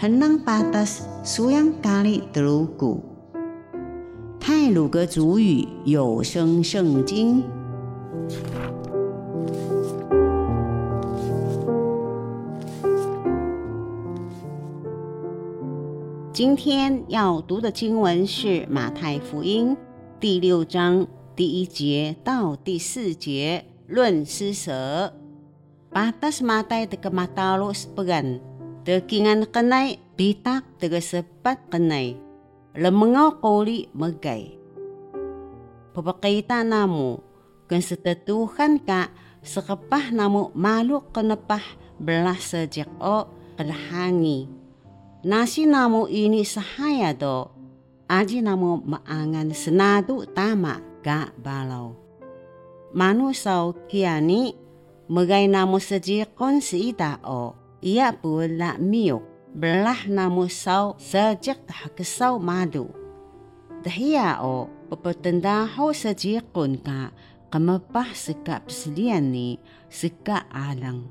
henang patas suyang kali telugu。泰鲁格族语有声圣经。今天要读的经文是马太福音第六章第一节到第四节，论施舍。Patas matai teka matalo sepegan, tekingan kenai bitak teka sepat kenai, lemengaw koli megay. Papakita namo, kung setetuhan ka, sekepah namo maluk kenepah belas sejak o kelahangi. Nasi namo ini sahaya do, aji namo maangan senadu tama ga balau. Manusaw kiani, magay namo sajikon si o, iya pula miyok, belah namo saw sejak hakesaw madu. Dahiya o, papatandaho sajikon ka, kamapah sika peslian ni, sika alang.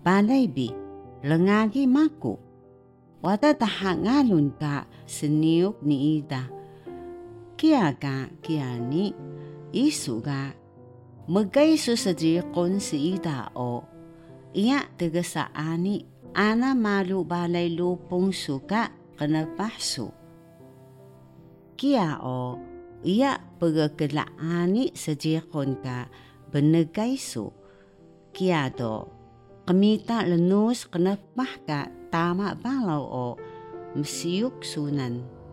Balay bi, lengagi maku wata tahangalun ka seniuk ni ida. Kia ka kia ni isu ka magay susaji kon si ida o iya taga sa ani ana malu balay lupong suka kanapahsu. Kia o iya pagkakalaani sa jikon ka benegay su. Kia do kamita lenus kanapah ka tama balau o msiuk sunan.